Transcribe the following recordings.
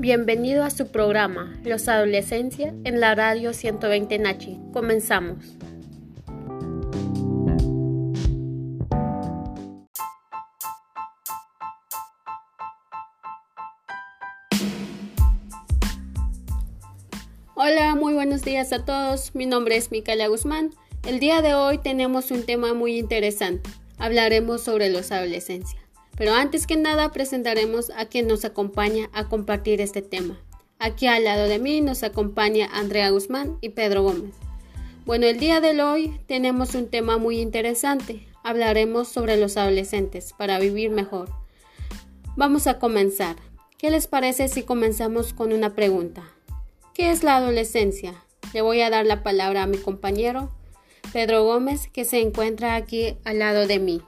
Bienvenido a su programa Los Adolescencia en la radio 120 Nachi. Comenzamos. Hola, muy buenos días a todos. Mi nombre es Micaela Guzmán. El día de hoy tenemos un tema muy interesante. Hablaremos sobre los adolescencia. Pero antes que nada presentaremos a quien nos acompaña a compartir este tema. Aquí al lado de mí nos acompaña Andrea Guzmán y Pedro Gómez. Bueno, el día de hoy tenemos un tema muy interesante. Hablaremos sobre los adolescentes para vivir mejor. Vamos a comenzar. ¿Qué les parece si comenzamos con una pregunta? ¿Qué es la adolescencia? Le voy a dar la palabra a mi compañero Pedro Gómez, que se encuentra aquí al lado de mí.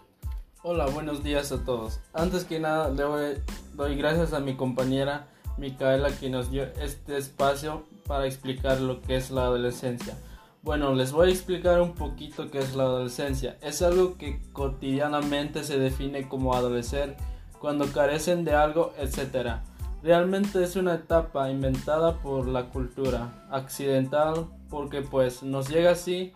Hola, buenos días a todos. Antes que nada, le doy gracias a mi compañera Micaela que nos dio este espacio para explicar lo que es la adolescencia. Bueno, les voy a explicar un poquito qué es la adolescencia. Es algo que cotidianamente se define como adolecer cuando carecen de algo, etc. Realmente es una etapa inventada por la cultura, accidental, porque pues nos llega así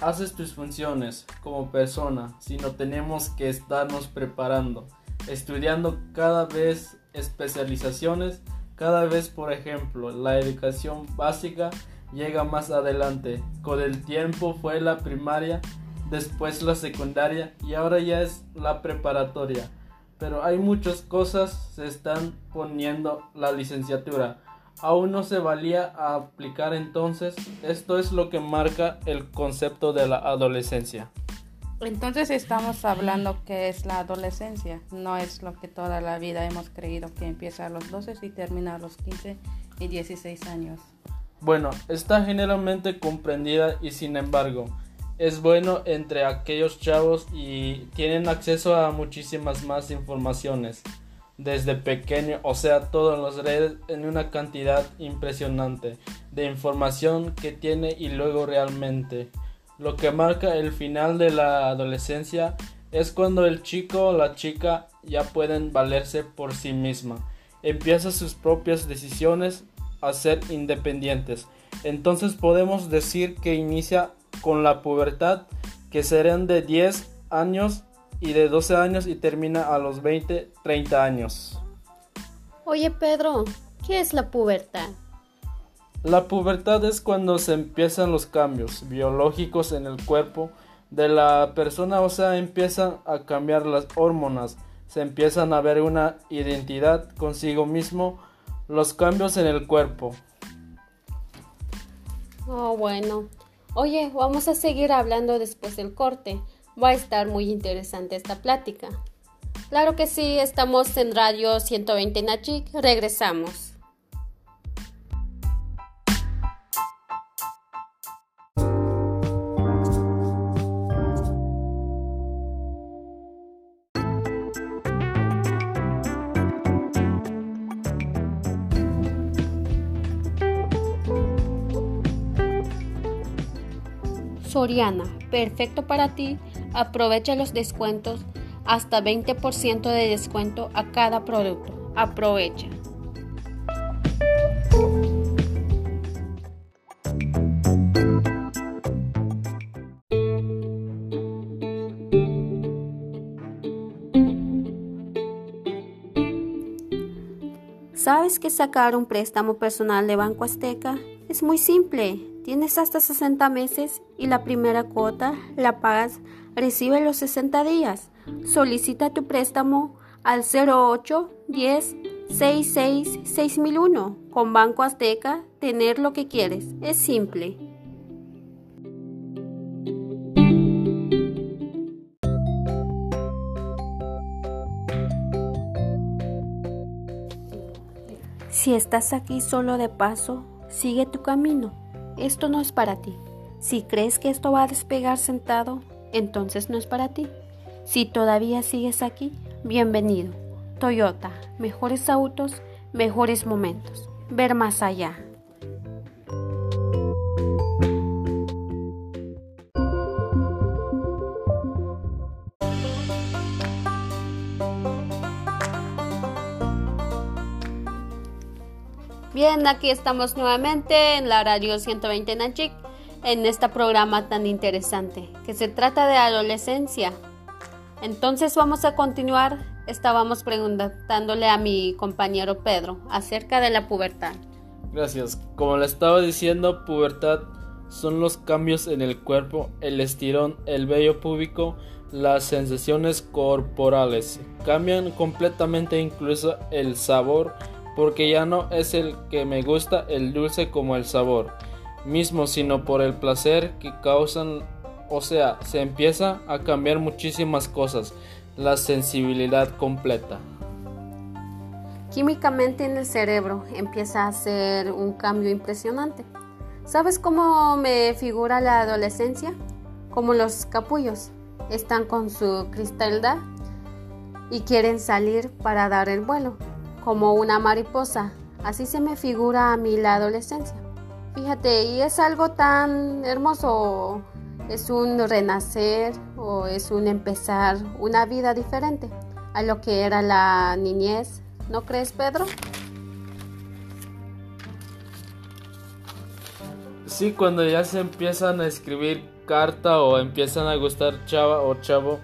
haces tus funciones como persona, sino tenemos que estarnos preparando, estudiando cada vez especializaciones, cada vez por ejemplo la educación básica llega más adelante, con el tiempo fue la primaria, después la secundaria y ahora ya es la preparatoria. Pero hay muchas cosas se están poniendo la licenciatura aún no se valía a aplicar entonces. Esto es lo que marca el concepto de la adolescencia. Entonces estamos hablando que es la adolescencia, no es lo que toda la vida hemos creído que empieza a los 12 y termina a los 15 y 16 años. Bueno, está generalmente comprendida y sin embargo es bueno entre aquellos chavos y tienen acceso a muchísimas más informaciones desde pequeño, o sea, todas las redes en una cantidad impresionante de información que tiene y luego realmente. Lo que marca el final de la adolescencia es cuando el chico o la chica ya pueden valerse por sí misma, empieza sus propias decisiones a ser independientes. Entonces podemos decir que inicia con la pubertad, que serán de 10 años y de 12 años y termina a los 20, 30 años. Oye Pedro, ¿qué es la pubertad? La pubertad es cuando se empiezan los cambios biológicos en el cuerpo de la persona, o sea, empiezan a cambiar las hormonas, se empiezan a ver una identidad consigo mismo, los cambios en el cuerpo. Oh, bueno. Oye, vamos a seguir hablando después del corte. Va a estar muy interesante esta plática. Claro que sí, estamos en Radio 120 Nachik. Regresamos. Soriana, perfecto para ti Aprovecha los descuentos hasta 20% de descuento a cada producto. Aprovecha. ¿Sabes que sacar un préstamo personal de Banco Azteca es muy simple? Tienes hasta 60 meses y la primera cuota la pagas recibe los 60 días. Solicita tu préstamo al 08 10 66 6001 con Banco Azteca. Tener lo que quieres es simple. Si estás aquí solo de paso, sigue tu camino. Esto no es para ti. Si crees que esto va a despegar sentado, entonces no es para ti. Si todavía sigues aquí, bienvenido. Toyota, mejores autos, mejores momentos. Ver más allá. Bien, aquí estamos nuevamente en la radio 120 Nachik, en este programa tan interesante, que se trata de adolescencia. Entonces vamos a continuar. Estábamos preguntándole a mi compañero Pedro acerca de la pubertad. Gracias. Como le estaba diciendo, pubertad son los cambios en el cuerpo, el estirón, el vello púbico, las sensaciones corporales. Cambian completamente incluso el sabor porque ya no es el que me gusta el dulce como el sabor mismo, sino por el placer que causan, o sea, se empieza a cambiar muchísimas cosas, la sensibilidad completa. Químicamente en el cerebro empieza a hacer un cambio impresionante. ¿Sabes cómo me figura la adolescencia? Como los capullos. Están con su cristalda y quieren salir para dar el vuelo como una mariposa. Así se me figura a mí la adolescencia. Fíjate, y es algo tan hermoso, es un renacer o es un empezar una vida diferente a lo que era la niñez. ¿No crees, Pedro? Sí, cuando ya se empiezan a escribir carta o empiezan a gustar chava o chavo,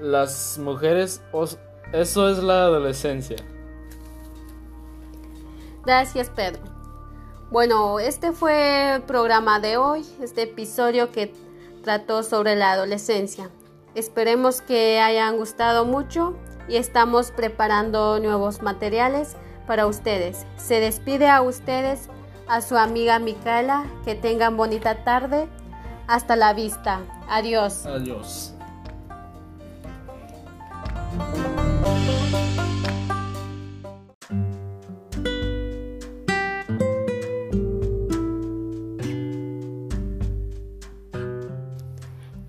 las mujeres, eso es la adolescencia. Gracias, Pedro. Bueno, este fue el programa de hoy, este episodio que trató sobre la adolescencia. Esperemos que hayan gustado mucho y estamos preparando nuevos materiales para ustedes. Se despide a ustedes, a su amiga Micaela, que tengan bonita tarde. Hasta la vista. Adiós. Adiós.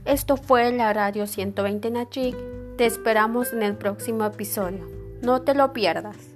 Esto fue la Radio 120 Nachik. Te esperamos en el próximo episodio. No te lo pierdas.